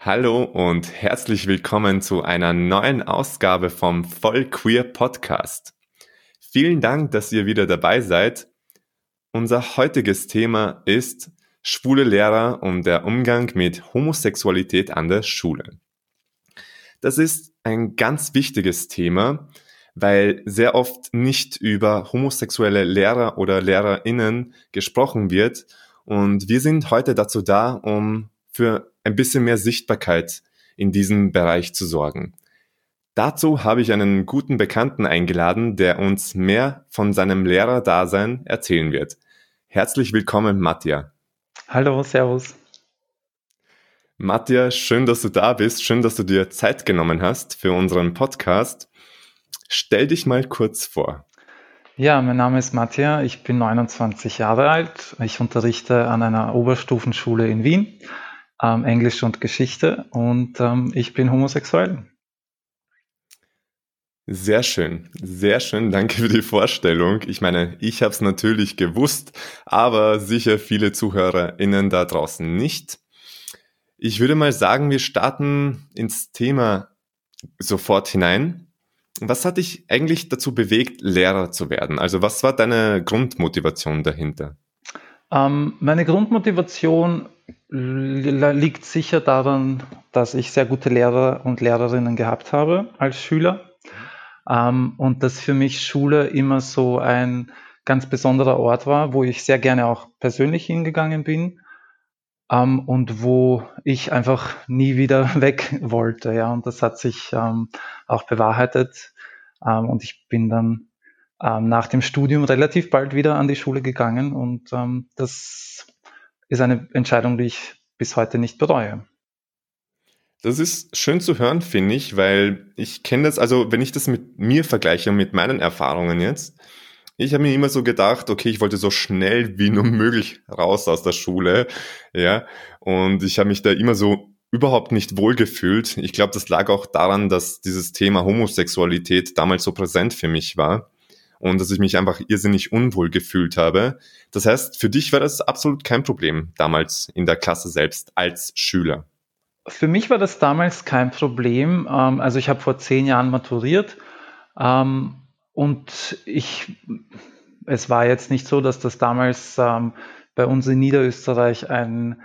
Hallo und herzlich willkommen zu einer neuen Ausgabe vom Voll Queer Podcast. Vielen Dank, dass ihr wieder dabei seid. Unser heutiges Thema ist schwule Lehrer und der Umgang mit Homosexualität an der Schule. Das ist ein ganz wichtiges Thema, weil sehr oft nicht über homosexuelle Lehrer oder Lehrerinnen gesprochen wird. Und wir sind heute dazu da, um für ein bisschen mehr Sichtbarkeit in diesem Bereich zu sorgen. Dazu habe ich einen guten Bekannten eingeladen, der uns mehr von seinem Lehrerdasein erzählen wird. Herzlich willkommen, Mattia. Hallo, Servus. Mattia, schön, dass du da bist. Schön, dass du dir Zeit genommen hast für unseren Podcast. Stell dich mal kurz vor. Ja, mein Name ist Mattia. Ich bin 29 Jahre alt. Ich unterrichte an einer Oberstufenschule in Wien, ähm, Englisch und Geschichte und ähm, ich bin homosexuell. Sehr schön, sehr schön. Danke für die Vorstellung. Ich meine, ich habe es natürlich gewusst, aber sicher viele ZuhörerInnen da draußen nicht. Ich würde mal sagen, wir starten ins Thema sofort hinein. Was hat dich eigentlich dazu bewegt, Lehrer zu werden? Also was war deine Grundmotivation dahinter? Ähm, meine Grundmotivation liegt sicher daran, dass ich sehr gute Lehrer und Lehrerinnen gehabt habe als Schüler ähm, und dass für mich Schule immer so ein ganz besonderer Ort war, wo ich sehr gerne auch persönlich hingegangen bin ähm, und wo ich einfach nie wieder weg wollte. Ja, und das hat sich ähm, auch bewahrheitet. Ähm, und ich bin dann ähm, nach dem Studium relativ bald wieder an die Schule gegangen und ähm, das ist eine Entscheidung, die ich bis heute nicht bereue. Das ist schön zu hören, finde ich, weil ich kenne das, also wenn ich das mit mir vergleiche, mit meinen Erfahrungen jetzt, ich habe mir immer so gedacht, okay, ich wollte so schnell wie nur möglich raus aus der Schule, ja, und ich habe mich da immer so überhaupt nicht wohlgefühlt. Ich glaube, das lag auch daran, dass dieses Thema Homosexualität damals so präsent für mich war und dass ich mich einfach irrsinnig unwohl gefühlt habe. Das heißt, für dich war das absolut kein Problem damals in der Klasse selbst als Schüler. Für mich war das damals kein Problem. Ähm, also ich habe vor zehn Jahren maturiert ähm, und ich, es war jetzt nicht so, dass das damals ähm, bei uns in Niederösterreich ein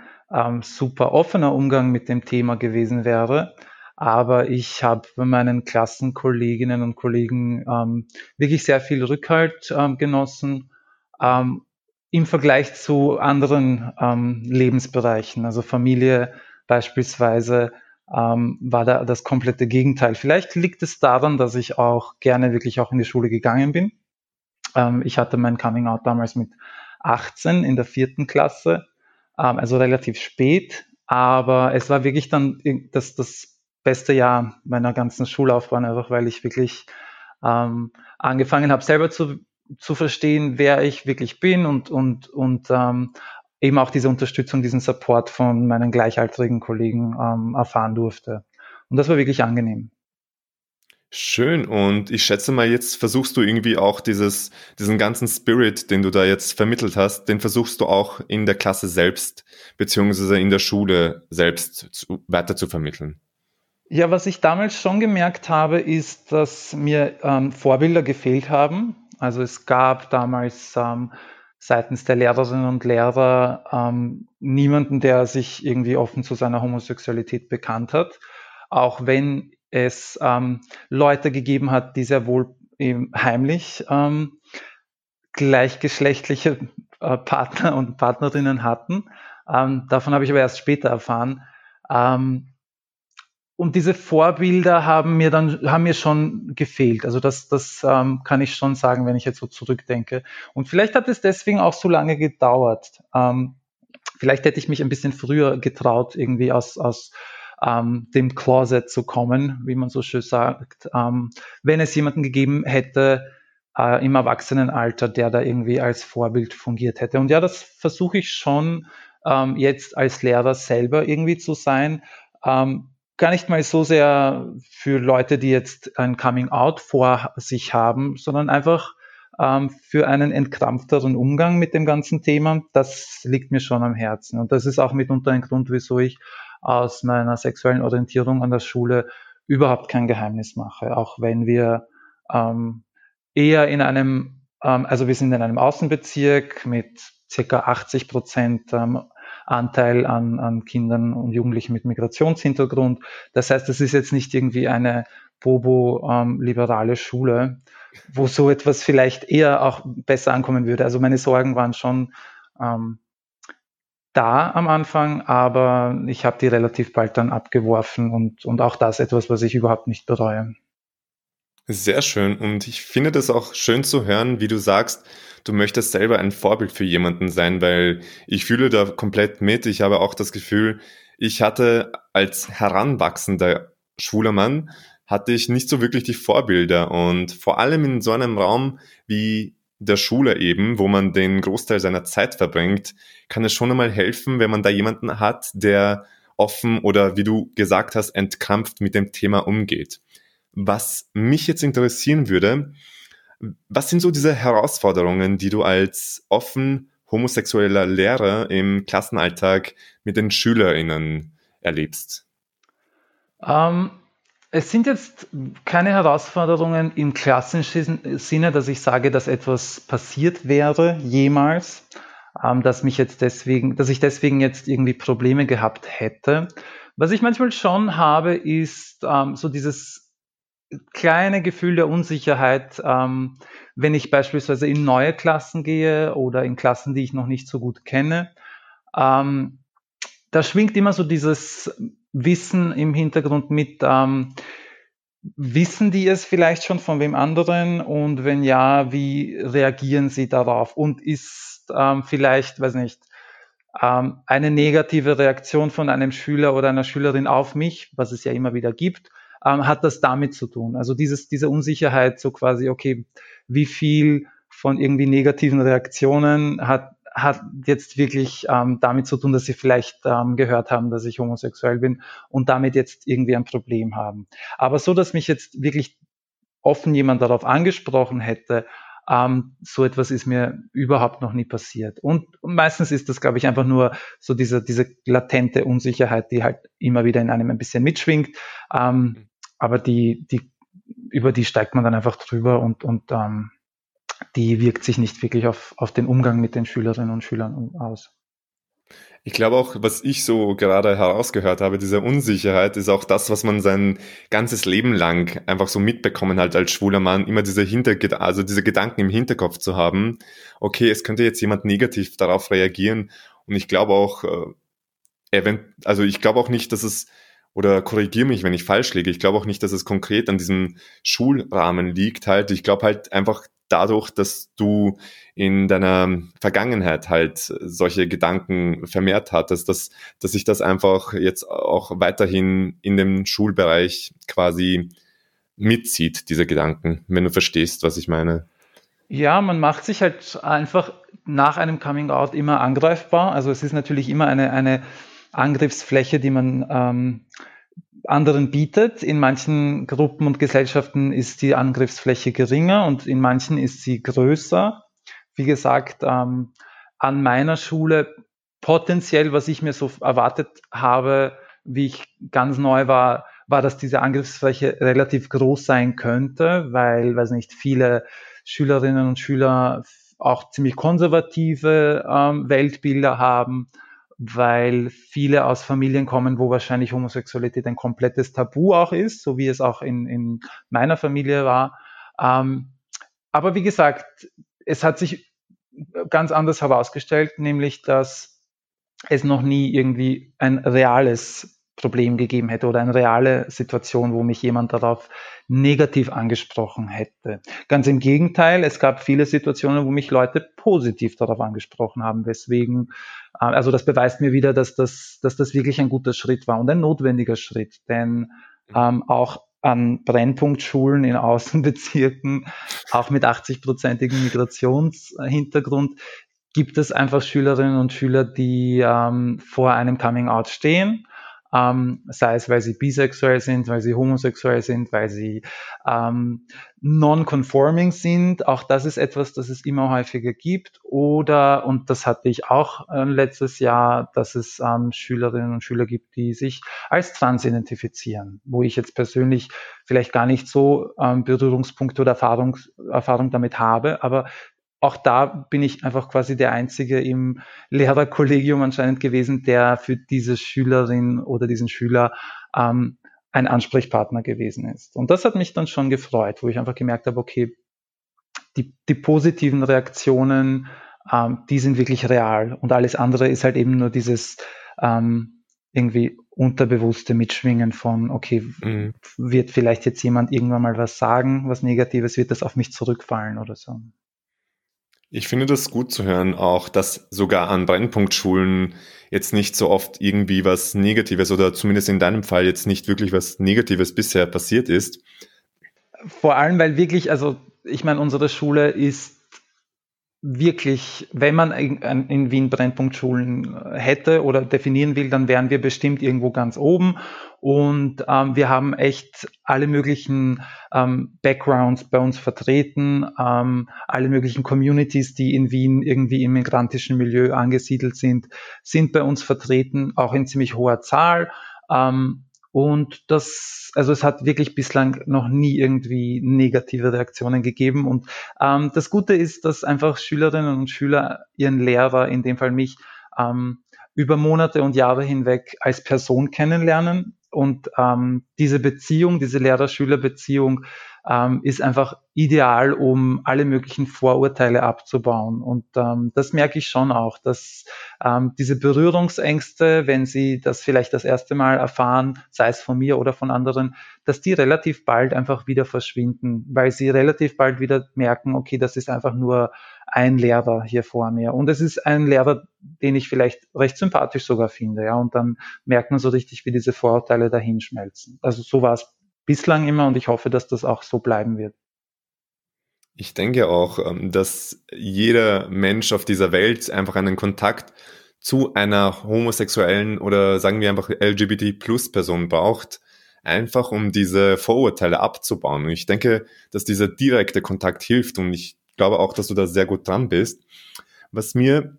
super offener Umgang mit dem Thema gewesen wäre. Aber ich habe bei meinen Klassenkolleginnen und Kollegen ähm, wirklich sehr viel Rückhalt ähm, genossen ähm, im Vergleich zu anderen ähm, Lebensbereichen. Also Familie beispielsweise ähm, war da das komplette Gegenteil. Vielleicht liegt es daran, dass ich auch gerne wirklich auch in die Schule gegangen bin. Ähm, ich hatte mein Coming Out damals mit 18 in der vierten Klasse, also relativ spät. Aber es war wirklich dann das, das beste Jahr meiner ganzen Schullaufbahn, einfach weil ich wirklich ähm, angefangen habe, selber zu, zu verstehen, wer ich wirklich bin und, und, und ähm, eben auch diese Unterstützung, diesen Support von meinen gleichaltrigen Kollegen ähm, erfahren durfte. Und das war wirklich angenehm. Schön. Und ich schätze mal, jetzt versuchst du irgendwie auch dieses, diesen ganzen Spirit, den du da jetzt vermittelt hast, den versuchst du auch in der Klasse selbst, beziehungsweise in der Schule selbst zu, weiter zu vermitteln. Ja, was ich damals schon gemerkt habe, ist, dass mir ähm, Vorbilder gefehlt haben. Also es gab damals ähm, seitens der Lehrerinnen und Lehrer ähm, niemanden, der sich irgendwie offen zu seiner Homosexualität bekannt hat. Auch wenn es ähm, Leute gegeben hat, die sehr wohl eben heimlich ähm, gleichgeschlechtliche äh, Partner und Partnerinnen hatten. Ähm, davon habe ich aber erst später erfahren. Ähm, und diese Vorbilder haben mir dann haben mir schon gefehlt. Also das, das ähm, kann ich schon sagen, wenn ich jetzt so zurückdenke. Und vielleicht hat es deswegen auch so lange gedauert. Ähm, vielleicht hätte ich mich ein bisschen früher getraut, irgendwie aus, aus ähm, dem Closet zu kommen, wie man so schön sagt, ähm, wenn es jemanden gegeben hätte äh, im Erwachsenenalter, der da irgendwie als Vorbild fungiert hätte. Und ja, das versuche ich schon ähm, jetzt als Lehrer selber irgendwie zu sein. Ähm, gar nicht mal so sehr für Leute, die jetzt ein Coming Out vor sich haben, sondern einfach ähm, für einen entkrampfteren Umgang mit dem ganzen Thema. Das liegt mir schon am Herzen. Und das ist auch mitunter ein Grund, wieso ich aus meiner sexuellen Orientierung an der Schule überhaupt kein Geheimnis mache, auch wenn wir ähm, eher in einem, ähm, also wir sind in einem Außenbezirk mit circa 80 Prozent ähm, Anteil an, an Kindern und Jugendlichen mit Migrationshintergrund. Das heißt, es ist jetzt nicht irgendwie eine Bobo-liberale ähm, Schule, wo so etwas vielleicht eher auch besser ankommen würde. Also meine Sorgen waren schon ähm, da am Anfang, aber ich habe die relativ bald dann abgeworfen und, und auch das etwas, was ich überhaupt nicht bereue. Sehr schön. Und ich finde das auch schön zu hören, wie du sagst, du möchtest selber ein Vorbild für jemanden sein, weil ich fühle da komplett mit. Ich habe auch das Gefühl, ich hatte als heranwachsender schwuler Mann, hatte ich nicht so wirklich die Vorbilder. Und vor allem in so einem Raum wie der Schule eben, wo man den Großteil seiner Zeit verbringt, kann es schon einmal helfen, wenn man da jemanden hat, der offen oder wie du gesagt hast, entkrampft mit dem Thema umgeht. Was mich jetzt interessieren würde, was sind so diese Herausforderungen, die du als offen homosexueller Lehrer im Klassenalltag mit den SchülerInnen erlebst? Ähm, es sind jetzt keine Herausforderungen im klassischen Sinne, dass ich sage, dass etwas passiert wäre jemals, ähm, dass mich jetzt deswegen, dass ich deswegen jetzt irgendwie Probleme gehabt hätte. Was ich manchmal schon habe, ist ähm, so dieses kleine Gefühl der Unsicherheit, ähm, wenn ich beispielsweise in neue Klassen gehe oder in Klassen, die ich noch nicht so gut kenne. Ähm, da schwingt immer so dieses Wissen im Hintergrund mit? Ähm, wissen die es vielleicht schon von wem anderen? Und wenn ja, wie reagieren sie darauf? Und ist ähm, vielleicht, weiß nicht, ähm, eine negative Reaktion von einem Schüler oder einer Schülerin auf mich, was es ja immer wieder gibt, ähm, hat das damit zu tun? Also dieses, diese Unsicherheit, so quasi, okay, wie viel von irgendwie negativen Reaktionen hat hat jetzt wirklich ähm, damit zu tun, dass sie vielleicht ähm, gehört haben, dass ich homosexuell bin und damit jetzt irgendwie ein Problem haben. Aber so, dass mich jetzt wirklich offen jemand darauf angesprochen hätte, ähm, so etwas ist mir überhaupt noch nie passiert. Und meistens ist das, glaube ich, einfach nur so diese, diese latente Unsicherheit, die halt immer wieder in einem ein bisschen mitschwingt. Ähm, mhm. Aber die, die, über die steigt man dann einfach drüber und, und ähm, die wirkt sich nicht wirklich auf, auf den Umgang mit den Schülerinnen und Schülern aus. Ich glaube auch, was ich so gerade herausgehört habe, diese Unsicherheit ist auch das, was man sein ganzes Leben lang einfach so mitbekommen hat als schwuler Mann, immer diese Hinter also diese Gedanken im Hinterkopf zu haben. Okay, es könnte jetzt jemand negativ darauf reagieren und ich glaube auch, äh, also ich glaube auch nicht, dass es oder korrigiere mich, wenn ich falsch liege. Ich glaube auch nicht, dass es konkret an diesem Schulrahmen liegt halt. Ich glaube halt einfach, dadurch, dass du in deiner Vergangenheit halt solche Gedanken vermehrt hattest, dass, dass sich das einfach jetzt auch weiterhin in dem Schulbereich quasi mitzieht, diese Gedanken, wenn du verstehst, was ich meine. Ja, man macht sich halt einfach nach einem Coming Out immer angreifbar. Also es ist natürlich immer eine, eine Angriffsfläche, die man ähm, anderen bietet. In manchen Gruppen und Gesellschaften ist die Angriffsfläche geringer und in manchen ist sie größer. Wie gesagt, ähm, an meiner Schule potenziell, was ich mir so erwartet habe, wie ich ganz neu war, war, dass diese Angriffsfläche relativ groß sein könnte, weil, weiß nicht, viele Schülerinnen und Schüler auch ziemlich konservative ähm, Weltbilder haben weil viele aus Familien kommen, wo wahrscheinlich Homosexualität ein komplettes Tabu auch ist, so wie es auch in, in meiner Familie war. Ähm, aber wie gesagt, es hat sich ganz anders herausgestellt, nämlich dass es noch nie irgendwie ein reales Problem gegeben hätte oder eine reale Situation, wo mich jemand darauf negativ angesprochen hätte. Ganz im Gegenteil, es gab viele Situationen, wo mich Leute positiv darauf angesprochen haben, weswegen, äh, also das beweist mir wieder, dass das, dass das wirklich ein guter Schritt war und ein notwendiger Schritt, denn mhm. ähm, auch an Brennpunktschulen in Außenbezirken, auch mit 80-prozentigem Migrationshintergrund, gibt es einfach Schülerinnen und Schüler, die ähm, vor einem Coming-out stehen ähm, sei es, weil sie bisexuell sind, weil sie homosexuell sind, weil sie ähm, non-conforming sind. Auch das ist etwas, das es immer häufiger gibt. Oder, und das hatte ich auch äh, letztes Jahr, dass es ähm, Schülerinnen und Schüler gibt, die sich als trans identifizieren, wo ich jetzt persönlich vielleicht gar nicht so ähm, Berührungspunkte oder Erfahrung, Erfahrung damit habe, aber auch da bin ich einfach quasi der Einzige im Lehrerkollegium anscheinend gewesen, der für diese Schülerin oder diesen Schüler ähm, ein Ansprechpartner gewesen ist. Und das hat mich dann schon gefreut, wo ich einfach gemerkt habe, okay, die, die positiven Reaktionen, ähm, die sind wirklich real und alles andere ist halt eben nur dieses ähm, irgendwie unterbewusste Mitschwingen von, okay, mhm. wird vielleicht jetzt jemand irgendwann mal was sagen, was Negatives, wird das auf mich zurückfallen oder so. Ich finde das gut zu hören, auch dass sogar an Brennpunktschulen jetzt nicht so oft irgendwie was Negatives oder zumindest in deinem Fall jetzt nicht wirklich was Negatives bisher passiert ist. Vor allem, weil wirklich, also ich meine, unsere Schule ist wirklich, wenn man in, Wien Brennpunktschulen hätte oder definieren will, dann wären wir bestimmt irgendwo ganz oben. Und ähm, wir haben echt alle möglichen ähm, Backgrounds bei uns vertreten, ähm, alle möglichen Communities, die in Wien irgendwie im migrantischen Milieu angesiedelt sind, sind bei uns vertreten, auch in ziemlich hoher Zahl. Ähm, und das, also es hat wirklich bislang noch nie irgendwie negative Reaktionen gegeben. Und ähm, das Gute ist, dass einfach Schülerinnen und Schüler ihren Lehrer, in dem Fall mich, ähm, über Monate und Jahre hinweg als Person kennenlernen. Und ähm, diese Beziehung, diese Lehrer-Schüler-Beziehung ähm, ist einfach ideal, um alle möglichen Vorurteile abzubauen. Und ähm, das merke ich schon auch, dass ähm, diese Berührungsängste, wenn Sie das vielleicht das erste Mal erfahren, sei es von mir oder von anderen, dass die relativ bald einfach wieder verschwinden, weil Sie relativ bald wieder merken, okay, das ist einfach nur ein Lehrer hier vor mir. Und es ist ein Lehrer, den ich vielleicht recht sympathisch sogar finde, ja. Und dann merkt man so richtig, wie diese Vorurteile dahinschmelzen. Also so war es bislang immer und ich hoffe, dass das auch so bleiben wird. Ich denke auch, ähm, dass jeder Mensch auf dieser Welt einfach einen Kontakt zu einer homosexuellen oder sagen wir einfach LGBT-Plus-Person braucht, einfach um diese Vorurteile abzubauen. Und ich denke, dass dieser direkte Kontakt hilft und ich glaube auch, dass du da sehr gut dran bist. Was mir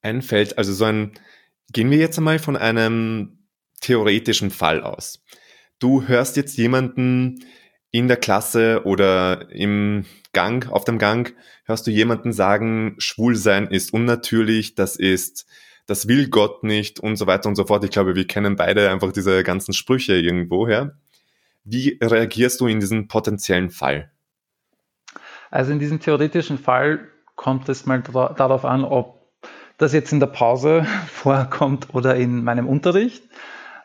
einfällt, also so ein, gehen wir jetzt einmal von einem theoretischen Fall aus du hörst jetzt jemanden in der Klasse oder im Gang, auf dem Gang, hörst du jemanden sagen, Schwulsein ist unnatürlich, das ist, das will Gott nicht und so weiter und so fort. Ich glaube, wir kennen beide einfach diese ganzen Sprüche irgendwoher. Wie reagierst du in diesen potenziellen Fall? Also in diesem theoretischen Fall kommt es mal darauf an, ob das jetzt in der Pause vorkommt oder in meinem Unterricht.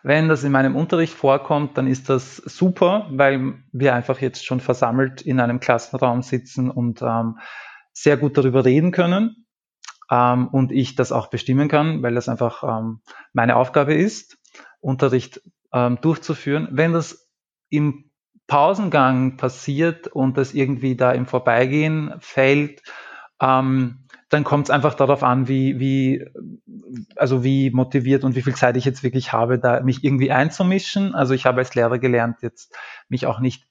Wenn das in meinem Unterricht vorkommt, dann ist das super, weil wir einfach jetzt schon versammelt in einem Klassenraum sitzen und ähm, sehr gut darüber reden können ähm, und ich das auch bestimmen kann, weil das einfach ähm, meine Aufgabe ist, Unterricht ähm, durchzuführen. Wenn das im Pausengang passiert und das irgendwie da im Vorbeigehen fällt, ähm, dann kommt es einfach darauf an, wie, wie, also wie motiviert und wie viel Zeit ich jetzt wirklich habe, da mich irgendwie einzumischen. Also ich habe als Lehrer gelernt, jetzt mich auch nicht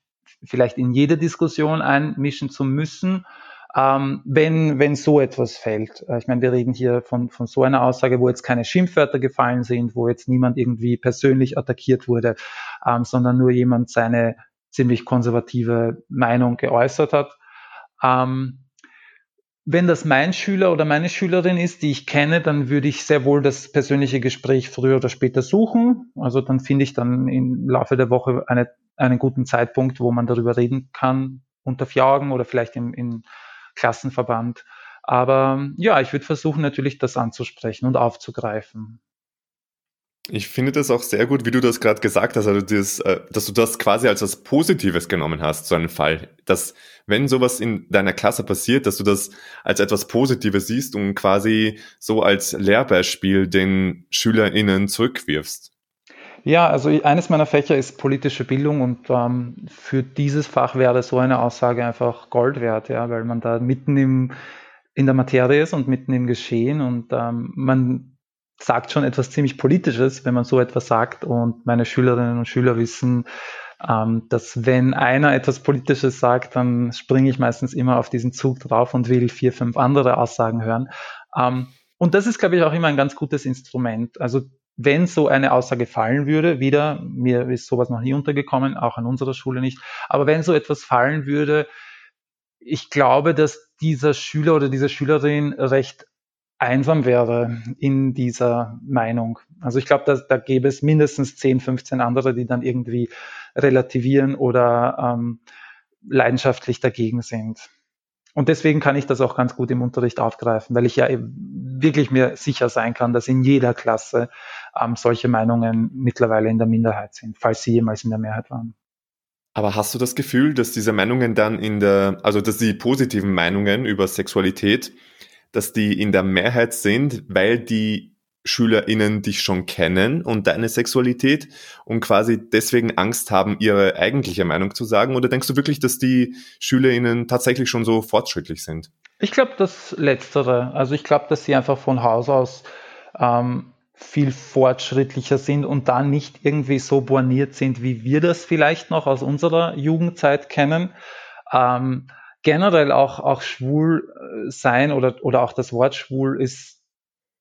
vielleicht in jede Diskussion einmischen zu müssen, ähm, wenn, wenn so etwas fällt. Äh, ich meine, wir reden hier von, von so einer Aussage, wo jetzt keine Schimpfwörter gefallen sind, wo jetzt niemand irgendwie persönlich attackiert wurde, ähm, sondern nur jemand seine ziemlich konservative Meinung geäußert hat. Ähm, wenn das mein Schüler oder meine Schülerin ist, die ich kenne, dann würde ich sehr wohl das persönliche Gespräch früher oder später suchen. Also dann finde ich dann im Laufe der Woche eine, einen guten Zeitpunkt, wo man darüber reden kann, unter Augen oder vielleicht im, im Klassenverband. Aber ja, ich würde versuchen natürlich das anzusprechen und aufzugreifen. Ich finde das auch sehr gut, wie du das gerade gesagt hast, also das, äh, dass du das quasi als was Positives genommen hast, so einen Fall. Dass, wenn sowas in deiner Klasse passiert, dass du das als etwas Positives siehst und quasi so als Lehrbeispiel den SchülerInnen zurückwirfst. Ja, also eines meiner Fächer ist politische Bildung und ähm, für dieses Fach wäre so eine Aussage einfach Gold wert, ja, weil man da mitten im, in der Materie ist und mitten im Geschehen und ähm, man sagt schon etwas ziemlich Politisches, wenn man so etwas sagt. Und meine Schülerinnen und Schüler wissen, ähm, dass wenn einer etwas Politisches sagt, dann springe ich meistens immer auf diesen Zug drauf und will vier, fünf andere Aussagen hören. Ähm, und das ist, glaube ich, auch immer ein ganz gutes Instrument. Also wenn so eine Aussage fallen würde, wieder, mir ist sowas noch nie untergekommen, auch an unserer Schule nicht, aber wenn so etwas fallen würde, ich glaube, dass dieser Schüler oder diese Schülerin recht einsam wäre in dieser Meinung. Also ich glaube, da, gäbe es mindestens 10, 15 andere, die dann irgendwie relativieren oder ähm, leidenschaftlich dagegen sind. Und deswegen kann ich das auch ganz gut im Unterricht aufgreifen, weil ich ja wirklich mir sicher sein kann, dass in jeder Klasse ähm, solche Meinungen mittlerweile in der Minderheit sind, falls sie jemals in der Mehrheit waren. Aber hast du das Gefühl, dass diese Meinungen dann in der, also dass die positiven Meinungen über Sexualität, dass die in der Mehrheit sind, weil die SchülerInnen dich schon kennen und deine Sexualität und quasi deswegen Angst haben, ihre eigentliche Meinung zu sagen? Oder denkst du wirklich, dass die SchülerInnen tatsächlich schon so fortschrittlich sind? Ich glaube, das Letztere. Also ich glaube, dass sie einfach von Haus aus ähm, viel fortschrittlicher sind und da nicht irgendwie so borniert sind, wie wir das vielleicht noch aus unserer Jugendzeit kennen. Ähm, generell auch, auch schwul äh, sein oder, oder auch das Wort schwul ist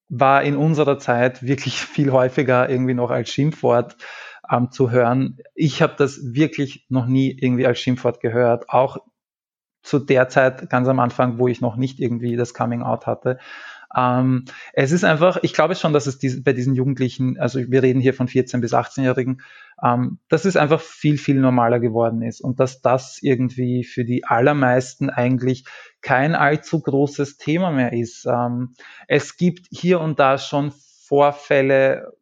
war in unserer Zeit wirklich viel häufiger irgendwie noch als Schimpfwort ähm, zu hören. Ich habe das wirklich noch nie irgendwie als Schimpfwort gehört, auch zu der Zeit ganz am Anfang, wo ich noch nicht irgendwie das Coming Out hatte. Ähm, es ist einfach, ich glaube schon, dass es dies, bei diesen Jugendlichen, also wir reden hier von 14 bis 18-Jährigen, ähm, dass es einfach viel, viel normaler geworden ist und dass das irgendwie für die allermeisten eigentlich kein allzu großes Thema mehr ist. Ähm, es gibt hier und da schon Vorfälle,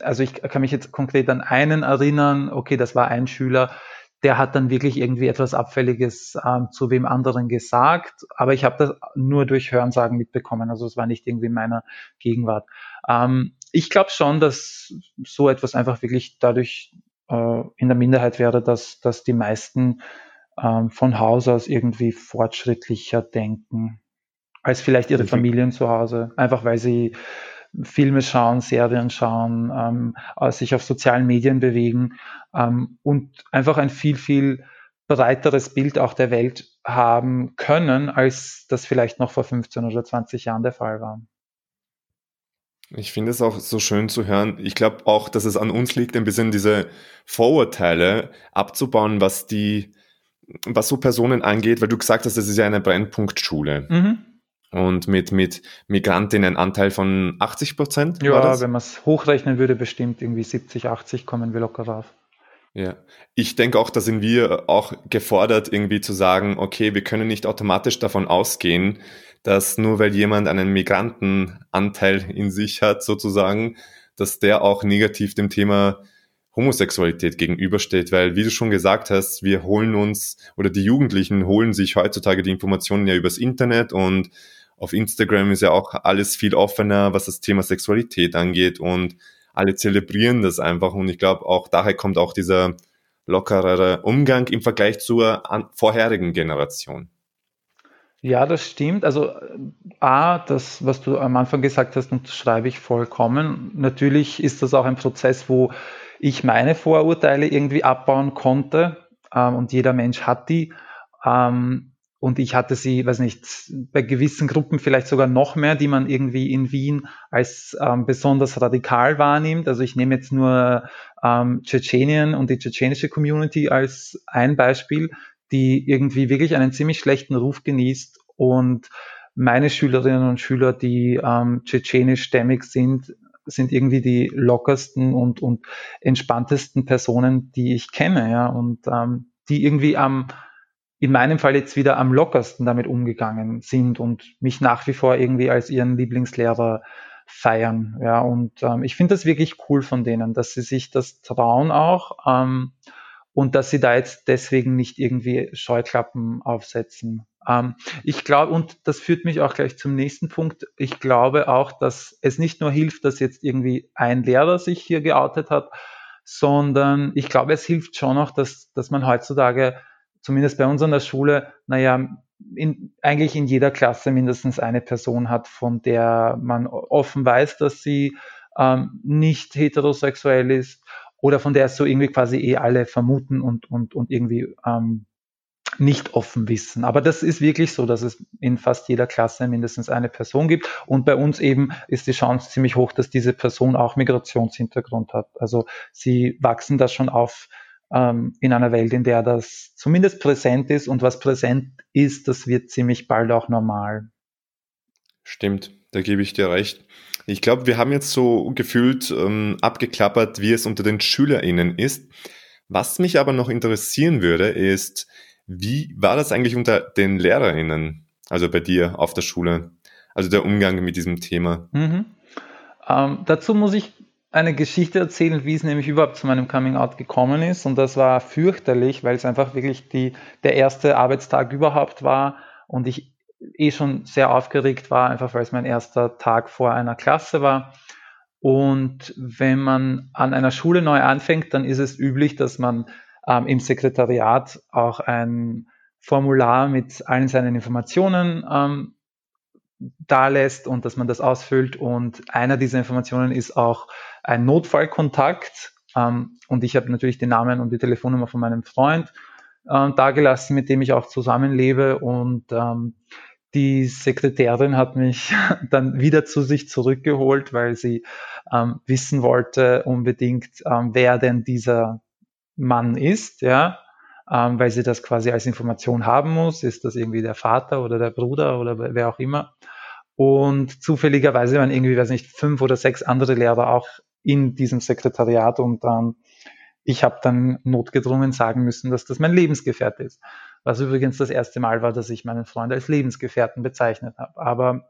also ich kann mich jetzt konkret an einen erinnern, okay, das war ein Schüler, der hat dann wirklich irgendwie etwas Abfälliges ähm, zu wem anderen gesagt, aber ich habe das nur durch Hörensagen mitbekommen, also es war nicht irgendwie in meiner Gegenwart. Ähm, ich glaube schon, dass so etwas einfach wirklich dadurch äh, in der Minderheit wäre, dass, dass die meisten ähm, von Haus aus irgendwie fortschrittlicher denken als vielleicht ihre Familien zu Hause, einfach weil sie Filme schauen, Serien schauen, ähm, äh, sich auf sozialen Medien bewegen ähm, und einfach ein viel, viel breiteres Bild auch der Welt haben können, als das vielleicht noch vor 15 oder 20 Jahren der Fall war. Ich finde es auch so schön zu hören. Ich glaube auch, dass es an uns liegt, ein bisschen diese Vorurteile abzubauen, was die, was so Personen angeht, weil du gesagt hast, das ist ja eine Brennpunktschule. Mhm. Und mit, mit Migrantinnenanteil von 80 Prozent? Ja, wenn man es hochrechnen würde, bestimmt irgendwie 70, 80 kommen wir locker rauf. Ja, ich denke auch, da sind wir auch gefordert, irgendwie zu sagen, okay, wir können nicht automatisch davon ausgehen, dass nur weil jemand einen Migrantenanteil in sich hat, sozusagen, dass der auch negativ dem Thema Homosexualität gegenübersteht, weil, wie du schon gesagt hast, wir holen uns oder die Jugendlichen holen sich heutzutage die Informationen ja übers Internet und auf Instagram ist ja auch alles viel offener, was das Thema Sexualität angeht und alle zelebrieren das einfach und ich glaube auch daher kommt auch dieser lockerere Umgang im Vergleich zur vorherigen Generation. Ja, das stimmt. Also A, das, was du am Anfang gesagt hast, unterschreibe ich vollkommen. Natürlich ist das auch ein Prozess, wo ich meine Vorurteile irgendwie abbauen konnte ähm, und jeder Mensch hat die. Ähm, und ich hatte sie, weiß nicht, bei gewissen Gruppen vielleicht sogar noch mehr, die man irgendwie in Wien als ähm, besonders radikal wahrnimmt. Also ich nehme jetzt nur ähm, Tschetschenien und die tschetschenische Community als ein Beispiel, die irgendwie wirklich einen ziemlich schlechten Ruf genießt und meine Schülerinnen und Schüler, die ähm, tschetschenischstämmig sind, sind irgendwie die lockersten und, und entspanntesten Personen, die ich kenne, ja, und ähm, die irgendwie am in meinem Fall jetzt wieder am lockersten damit umgegangen sind und mich nach wie vor irgendwie als ihren Lieblingslehrer feiern. Ja, und ähm, ich finde das wirklich cool von denen, dass sie sich das trauen auch ähm, und dass sie da jetzt deswegen nicht irgendwie Scheuklappen aufsetzen. Ähm, ich glaube, und das führt mich auch gleich zum nächsten Punkt. Ich glaube auch, dass es nicht nur hilft, dass jetzt irgendwie ein Lehrer sich hier geoutet hat, sondern ich glaube, es hilft schon auch, dass, dass man heutzutage zumindest bei uns an der Schule, naja, in, eigentlich in jeder Klasse mindestens eine Person hat, von der man offen weiß, dass sie ähm, nicht heterosexuell ist oder von der es so irgendwie quasi eh alle vermuten und, und, und irgendwie ähm, nicht offen wissen. Aber das ist wirklich so, dass es in fast jeder Klasse mindestens eine Person gibt. Und bei uns eben ist die Chance ziemlich hoch, dass diese Person auch Migrationshintergrund hat. Also sie wachsen da schon auf ähm, in einer Welt, in der das zumindest präsent ist. Und was präsent ist, das wird ziemlich bald auch normal. Stimmt, da gebe ich dir recht. Ich glaube, wir haben jetzt so gefühlt ähm, abgeklappert, wie es unter den SchülerInnen ist. Was mich aber noch interessieren würde, ist, wie war das eigentlich unter den LehrerInnen, also bei dir auf der Schule? Also der Umgang mit diesem Thema. Mhm. Ähm, dazu muss ich eine Geschichte erzählen, wie es nämlich überhaupt zu meinem Coming Out gekommen ist. Und das war fürchterlich, weil es einfach wirklich die, der erste Arbeitstag überhaupt war und ich eh schon sehr aufgeregt war, einfach weil es mein erster Tag vor einer Klasse war. Und wenn man an einer Schule neu anfängt, dann ist es üblich, dass man ähm, im Sekretariat auch ein Formular mit allen seinen Informationen ähm, da lässt und dass man das ausfüllt. Und einer dieser Informationen ist auch ein Notfallkontakt. Ähm, und ich habe natürlich den Namen und die Telefonnummer von meinem Freund äh, dagelassen, mit dem ich auch zusammenlebe. Und ähm, die Sekretärin hat mich dann wieder zu sich zurückgeholt, weil sie ähm, wissen wollte unbedingt, ähm, wer denn dieser Mann ist, ja, ähm, weil sie das quasi als Information haben muss. Ist das irgendwie der Vater oder der Bruder oder wer auch immer? Und zufälligerweise waren irgendwie, weiß nicht, fünf oder sechs andere Lehrer auch in diesem Sekretariat und ähm, ich habe dann notgedrungen sagen müssen, dass das mein Lebensgefährte ist. Was übrigens das erste Mal war, dass ich meinen Freund als Lebensgefährten bezeichnet habe. Aber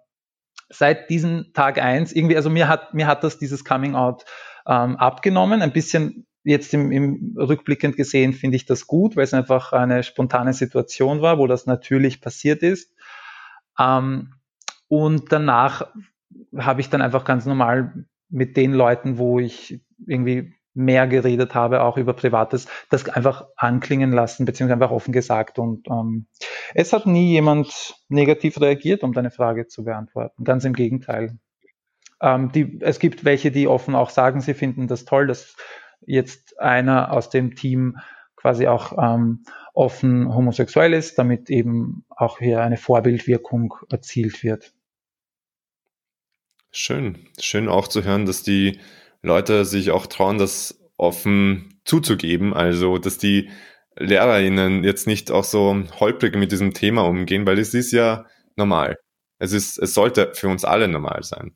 seit diesem Tag eins irgendwie, also mir hat, mir hat das dieses Coming Out ähm, abgenommen, ein bisschen jetzt im, im rückblickend gesehen finde ich das gut, weil es einfach eine spontane Situation war, wo das natürlich passiert ist. Ähm, und danach habe ich dann einfach ganz normal mit den Leuten, wo ich irgendwie mehr geredet habe, auch über Privates, das einfach anklingen lassen, beziehungsweise einfach offen gesagt. Und ähm, es hat nie jemand negativ reagiert, um deine Frage zu beantworten. Ganz im Gegenteil. Ähm, die, es gibt welche, die offen auch sagen, sie finden das toll, dass jetzt einer aus dem Team quasi auch ähm, offen homosexuell ist, damit eben auch hier eine Vorbildwirkung erzielt wird. Schön, schön auch zu hören, dass die Leute sich auch trauen, das offen zuzugeben, also dass die LehrerInnen jetzt nicht auch so holprig mit diesem Thema umgehen, weil es ist ja normal. Es ist, es sollte für uns alle normal sein.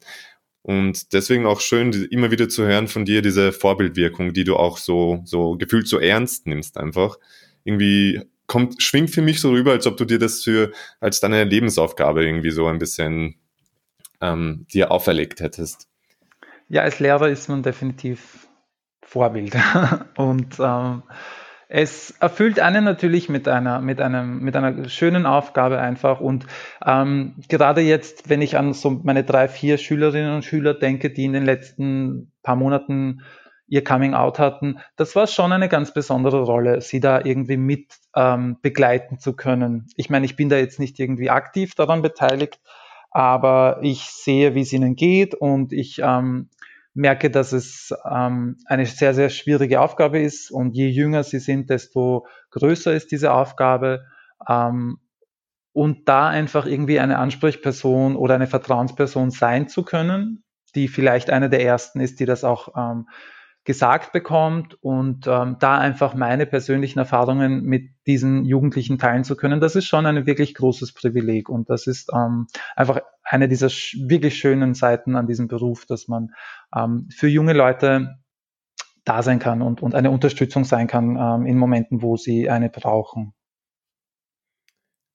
Und deswegen auch schön, immer wieder zu hören von dir, diese Vorbildwirkung, die du auch so, so gefühlt so ernst nimmst einfach. Irgendwie kommt, schwingt für mich so rüber, als ob du dir das für, als deine Lebensaufgabe irgendwie so ein bisschen ähm, dir auferlegt hättest. Ja, als Lehrer ist man definitiv Vorbild. Und ähm, es erfüllt einen natürlich mit einer, mit einem, mit einer schönen Aufgabe einfach. Und ähm, gerade jetzt, wenn ich an so meine drei, vier Schülerinnen und Schüler denke, die in den letzten paar Monaten ihr Coming Out hatten, das war schon eine ganz besondere Rolle, sie da irgendwie mit ähm, begleiten zu können. Ich meine, ich bin da jetzt nicht irgendwie aktiv daran beteiligt, aber ich sehe, wie es ihnen geht und ich ähm, merke, dass es ähm, eine sehr, sehr schwierige Aufgabe ist und je jünger sie sind, desto größer ist diese Aufgabe. Ähm, und da einfach irgendwie eine Ansprechperson oder eine Vertrauensperson sein zu können, die vielleicht eine der ersten ist, die das auch ähm, gesagt bekommt und ähm, da einfach meine persönlichen Erfahrungen mit diesen Jugendlichen teilen zu können, das ist schon ein wirklich großes Privileg und das ist ähm, einfach eine dieser sch wirklich schönen Seiten an diesem Beruf, dass man ähm, für junge Leute da sein kann und, und eine Unterstützung sein kann ähm, in Momenten, wo sie eine brauchen.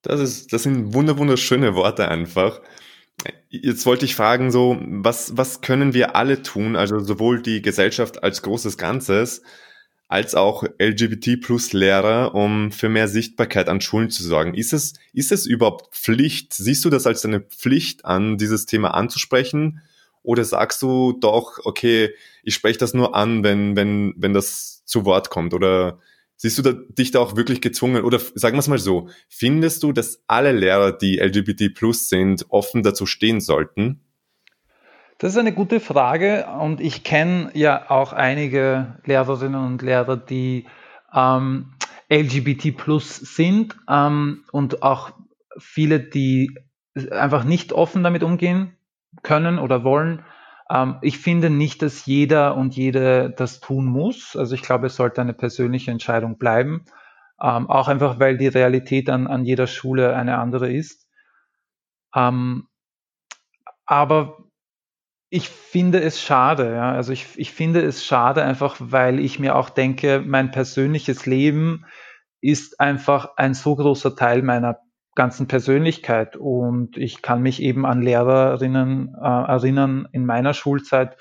Das, ist, das sind wunderschöne Worte einfach. Jetzt wollte ich fragen, so, was, was können wir alle tun, also sowohl die Gesellschaft als großes Ganzes, als auch LGBT plus Lehrer, um für mehr Sichtbarkeit an Schulen zu sorgen. Ist es, ist es überhaupt Pflicht? Siehst du das als eine Pflicht an, dieses Thema anzusprechen? Oder sagst du doch, okay, ich spreche das nur an, wenn, wenn, wenn das zu Wort kommt? Oder Siehst du da, dich da auch wirklich gezwungen oder sagen wir es mal so, findest du, dass alle Lehrer, die LGBT plus sind, offen dazu stehen sollten? Das ist eine gute Frage und ich kenne ja auch einige Lehrerinnen und Lehrer, die ähm, LGBT plus sind ähm, und auch viele, die einfach nicht offen damit umgehen können oder wollen. Ähm, ich finde nicht, dass jeder und jede das tun muss. Also ich glaube, es sollte eine persönliche Entscheidung bleiben. Ähm, auch einfach, weil die Realität an, an jeder Schule eine andere ist. Ähm, aber ich finde es schade, ja. Also ich, ich finde es schade einfach, weil ich mir auch denke, mein persönliches Leben ist einfach ein so großer Teil meiner ganzen Persönlichkeit. Und ich kann mich eben an Lehrerinnen äh, erinnern in meiner Schulzeit,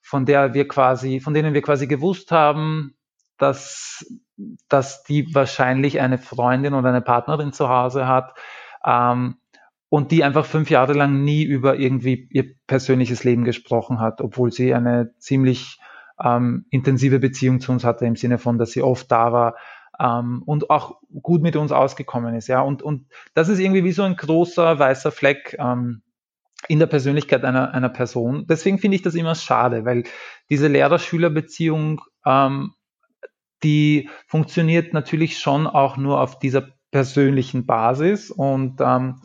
von der wir quasi, von denen wir quasi gewusst haben, dass, dass die wahrscheinlich eine Freundin oder eine Partnerin zu Hause hat. Ähm, und die einfach fünf Jahre lang nie über irgendwie ihr persönliches Leben gesprochen hat, obwohl sie eine ziemlich ähm, intensive Beziehung zu uns hatte, im Sinne von, dass sie oft da war, ähm, und auch gut mit uns ausgekommen ist. Ja, und, und das ist irgendwie wie so ein großer weißer Fleck ähm, in der Persönlichkeit einer, einer Person. Deswegen finde ich das immer schade, weil diese Lehrer-Schüler-Beziehung, ähm, die funktioniert natürlich schon auch nur auf dieser persönlichen Basis und ähm,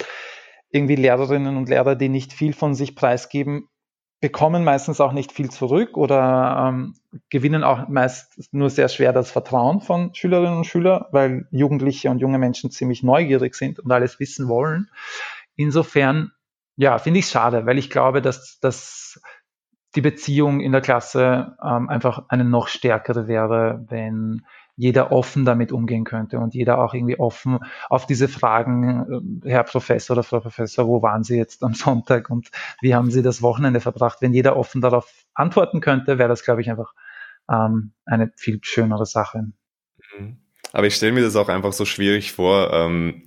irgendwie Lehrerinnen und Lehrer, die nicht viel von sich preisgeben, bekommen meistens auch nicht viel zurück oder ähm, gewinnen auch meist nur sehr schwer das Vertrauen von Schülerinnen und Schülern, weil Jugendliche und junge Menschen ziemlich neugierig sind und alles wissen wollen. Insofern, ja, finde ich schade, weil ich glaube, dass, dass die Beziehung in der Klasse ähm, einfach eine noch stärkere wäre, wenn jeder offen damit umgehen könnte und jeder auch irgendwie offen auf diese Fragen, äh, Herr Professor oder Frau Professor, wo waren Sie jetzt am Sonntag und wie haben Sie das Wochenende verbracht? Wenn jeder offen darauf antworten könnte, wäre das, glaube ich, einfach ähm, eine viel schönere Sache. Mhm. Aber ich stelle mir das auch einfach so schwierig vor. Ähm,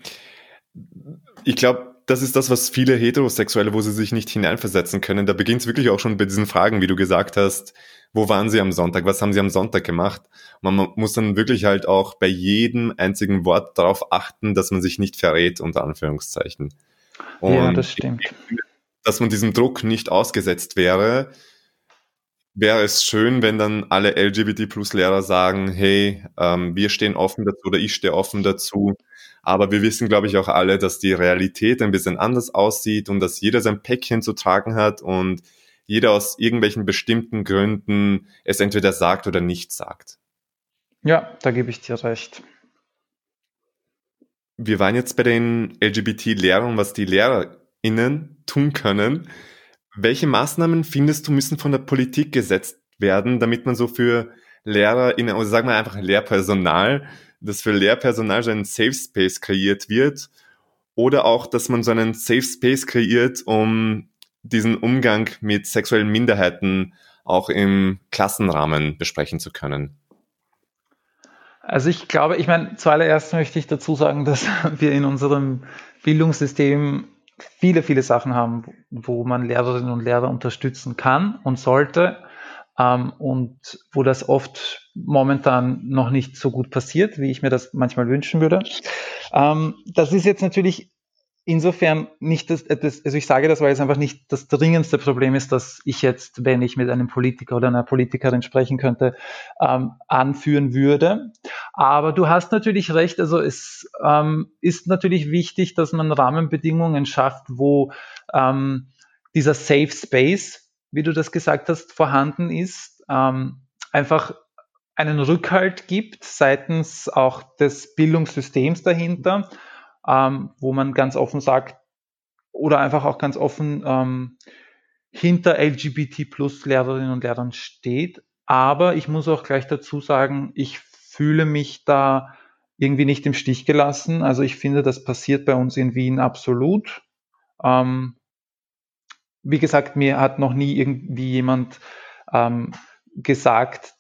ich glaube, das ist das, was viele Heterosexuelle, wo sie sich nicht hineinversetzen können. Da beginnt es wirklich auch schon bei diesen Fragen, wie du gesagt hast, wo waren sie am Sonntag, was haben sie am Sonntag gemacht. Man muss dann wirklich halt auch bei jedem einzigen Wort darauf achten, dass man sich nicht verrät, unter Anführungszeichen. Und ja, das stimmt. Dass man diesem Druck nicht ausgesetzt wäre, wäre es schön, wenn dann alle LGBT-Plus-Lehrer sagen, hey, ähm, wir stehen offen dazu oder ich stehe offen dazu. Aber wir wissen, glaube ich, auch alle, dass die Realität ein bisschen anders aussieht und dass jeder sein Päckchen zu tragen hat und jeder aus irgendwelchen bestimmten Gründen es entweder sagt oder nicht sagt. Ja, da gebe ich dir recht. Wir waren jetzt bei den LGBT-Lehrern, was die LehrerInnen tun können. Welche Maßnahmen findest du müssen von der Politik gesetzt werden, damit man so für LehrerInnen, also sagen wir einfach Lehrpersonal, dass für Lehrpersonal so ein Safe Space kreiert wird oder auch, dass man so einen Safe Space kreiert, um diesen Umgang mit sexuellen Minderheiten auch im Klassenrahmen besprechen zu können? Also ich glaube, ich meine, zuallererst möchte ich dazu sagen, dass wir in unserem Bildungssystem viele, viele Sachen haben, wo man Lehrerinnen und Lehrer unterstützen kann und sollte ähm, und wo das oft momentan noch nicht so gut passiert, wie ich mir das manchmal wünschen würde. Ähm, das ist jetzt natürlich insofern nicht das, das, also ich sage das, weil es einfach nicht das dringendste Problem ist, dass ich jetzt, wenn ich mit einem Politiker oder einer Politikerin sprechen könnte, ähm, anführen würde. Aber du hast natürlich recht, also es ähm, ist natürlich wichtig, dass man Rahmenbedingungen schafft, wo ähm, dieser Safe Space, wie du das gesagt hast, vorhanden ist, ähm, einfach einen Rückhalt gibt seitens auch des Bildungssystems dahinter ähm, wo man ganz offen sagt, oder einfach auch ganz offen ähm, hinter LGBT plus Lehrerinnen und Lehrern steht. Aber ich muss auch gleich dazu sagen, ich fühle mich da irgendwie nicht im Stich gelassen. Also ich finde, das passiert bei uns in Wien absolut. Ähm, wie gesagt, mir hat noch nie irgendwie jemand ähm, gesagt,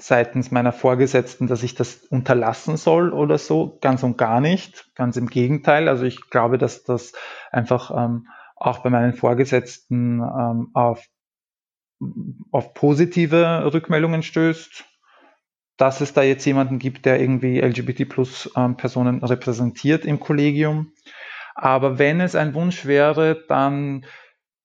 seitens meiner Vorgesetzten, dass ich das unterlassen soll oder so. Ganz und gar nicht. Ganz im Gegenteil. Also ich glaube, dass das einfach ähm, auch bei meinen Vorgesetzten ähm, auf, auf positive Rückmeldungen stößt. dass es da jetzt jemanden gibt, der irgendwie LGBT plus ähm, repräsentiert im Kollegium. Aber wenn es ein Wunsch wäre, dann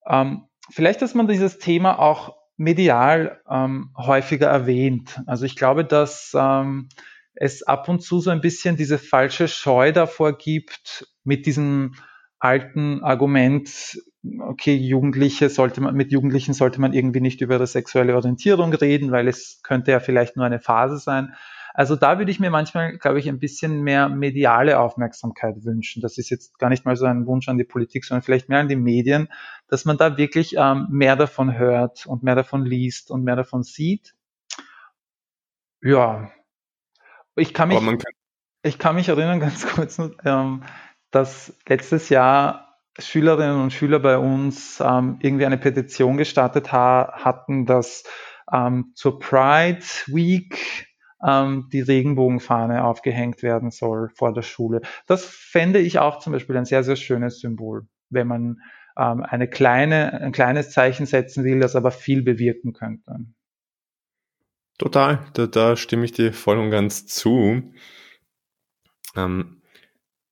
ähm, vielleicht, dass man dieses Thema auch medial ähm, häufiger erwähnt. Also ich glaube, dass ähm, es ab und zu so ein bisschen diese falsche Scheu davor gibt, mit diesem alten Argument, okay, Jugendliche sollte man, mit Jugendlichen sollte man irgendwie nicht über ihre sexuelle Orientierung reden, weil es könnte ja vielleicht nur eine Phase sein. Also da würde ich mir manchmal, glaube ich, ein bisschen mehr mediale Aufmerksamkeit wünschen. Das ist jetzt gar nicht mal so ein Wunsch an die Politik, sondern vielleicht mehr an die Medien, dass man da wirklich ähm, mehr davon hört und mehr davon liest und mehr davon sieht. Ja, ich kann mich, kann ich kann mich erinnern, ganz kurz, ähm, dass letztes Jahr Schülerinnen und Schüler bei uns ähm, irgendwie eine Petition gestartet ha hatten, dass ähm, zur Pride Week ähm, die Regenbogenfahne aufgehängt werden soll vor der Schule. Das fände ich auch zum Beispiel ein sehr, sehr schönes Symbol, wenn man ähm, eine kleine, ein kleines Zeichen setzen will, das aber viel bewirken könnte. Total, da, da stimme ich dir voll und ganz zu. Ähm,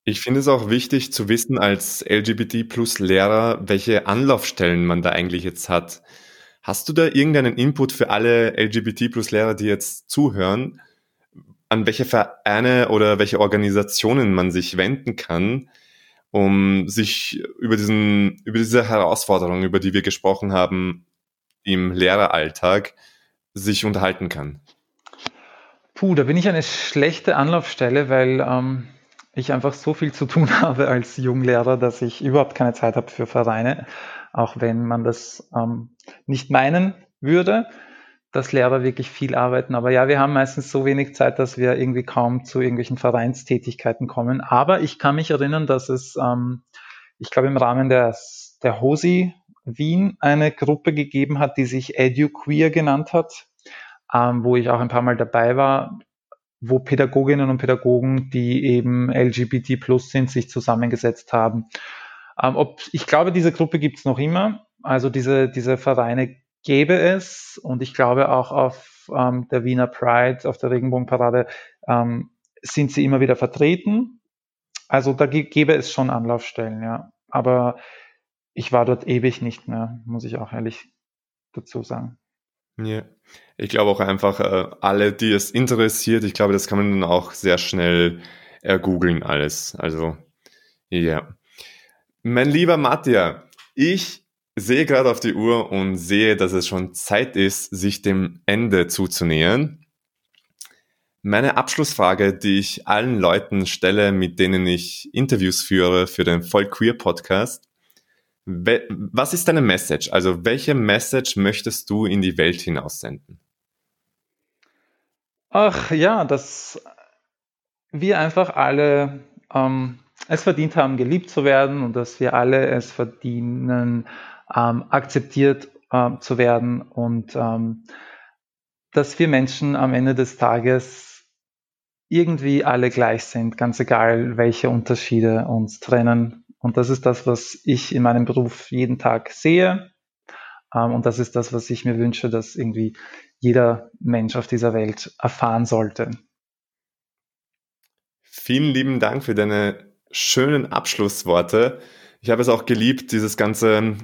ich finde es auch wichtig zu wissen als LGBT plus Lehrer, welche Anlaufstellen man da eigentlich jetzt hat. Hast du da irgendeinen Input für alle LGBT plus Lehrer, die jetzt zuhören, an welche Vereine oder welche Organisationen man sich wenden kann, um sich über diesen, über diese Herausforderung, über die wir gesprochen haben, im Lehreralltag, sich unterhalten kann? Puh, da bin ich eine schlechte Anlaufstelle, weil ähm, ich einfach so viel zu tun habe als Junglehrer, dass ich überhaupt keine Zeit habe für Vereine, auch wenn man das ähm, nicht meinen würde, dass Lehrer wirklich viel arbeiten. Aber ja, wir haben meistens so wenig Zeit, dass wir irgendwie kaum zu irgendwelchen Vereinstätigkeiten kommen. Aber ich kann mich erinnern, dass es, ähm, ich glaube, im Rahmen der, der HOSI Wien eine Gruppe gegeben hat, die sich EduQueer genannt hat, ähm, wo ich auch ein paar Mal dabei war, wo Pädagoginnen und Pädagogen, die eben LGBT plus sind, sich zusammengesetzt haben. Ähm, ob, ich glaube, diese Gruppe gibt es noch immer. Also diese, diese Vereine gäbe es und ich glaube auch auf ähm, der Wiener Pride, auf der Regenbogenparade ähm, sind sie immer wieder vertreten. Also da gäbe es schon Anlaufstellen, ja. Aber ich war dort ewig nicht mehr, muss ich auch ehrlich dazu sagen. Ja, ich glaube auch einfach, äh, alle, die es interessiert, ich glaube, das kann man dann auch sehr schnell ergoogeln alles. Also, ja. Mein lieber Mattia, ich sehe gerade auf die Uhr und sehe, dass es schon Zeit ist, sich dem Ende zuzunähern. Meine Abschlussfrage, die ich allen Leuten stelle, mit denen ich Interviews führe für den Voll Queer Podcast, was ist deine Message? Also welche Message möchtest du in die Welt hinaussenden? Ach ja, dass wir einfach alle ähm, es verdient haben, geliebt zu werden und dass wir alle es verdienen, ähm, akzeptiert ähm, zu werden und ähm, dass wir Menschen am Ende des Tages irgendwie alle gleich sind, ganz egal, welche Unterschiede uns trennen und das ist das, was ich in meinem Beruf jeden Tag sehe. Ähm, und das ist das, was ich mir wünsche, dass irgendwie jeder Mensch auf dieser Welt erfahren sollte. Vielen lieben Dank für deine schönen Abschlussworte. Ich habe es auch geliebt, dieses ganze,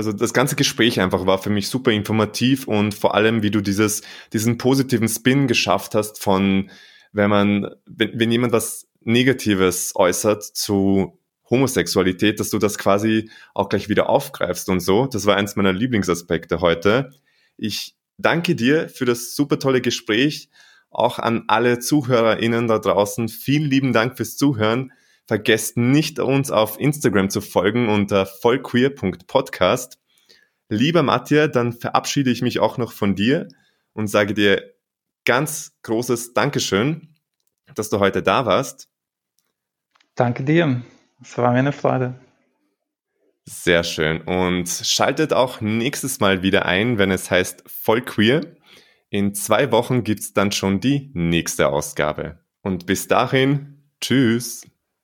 also das ganze Gespräch einfach war für mich super informativ und vor allem, wie du dieses, diesen positiven Spin geschafft hast von, wenn man, wenn, wenn jemand was Negatives äußert zu Homosexualität, dass du das quasi auch gleich wieder aufgreifst und so. Das war eins meiner Lieblingsaspekte heute. Ich danke dir für das super tolle Gespräch. Auch an alle ZuhörerInnen da draußen. Vielen lieben Dank fürs Zuhören. Vergesst nicht, uns auf Instagram zu folgen unter vollqueer.podcast. Lieber Matthias, dann verabschiede ich mich auch noch von dir und sage dir ganz großes Dankeschön, dass du heute da warst. Danke dir. Es war mir eine Freude. Sehr schön. Und schaltet auch nächstes Mal wieder ein, wenn es heißt Voll Queer. In zwei Wochen gibt es dann schon die nächste Ausgabe. Und bis dahin, tschüss.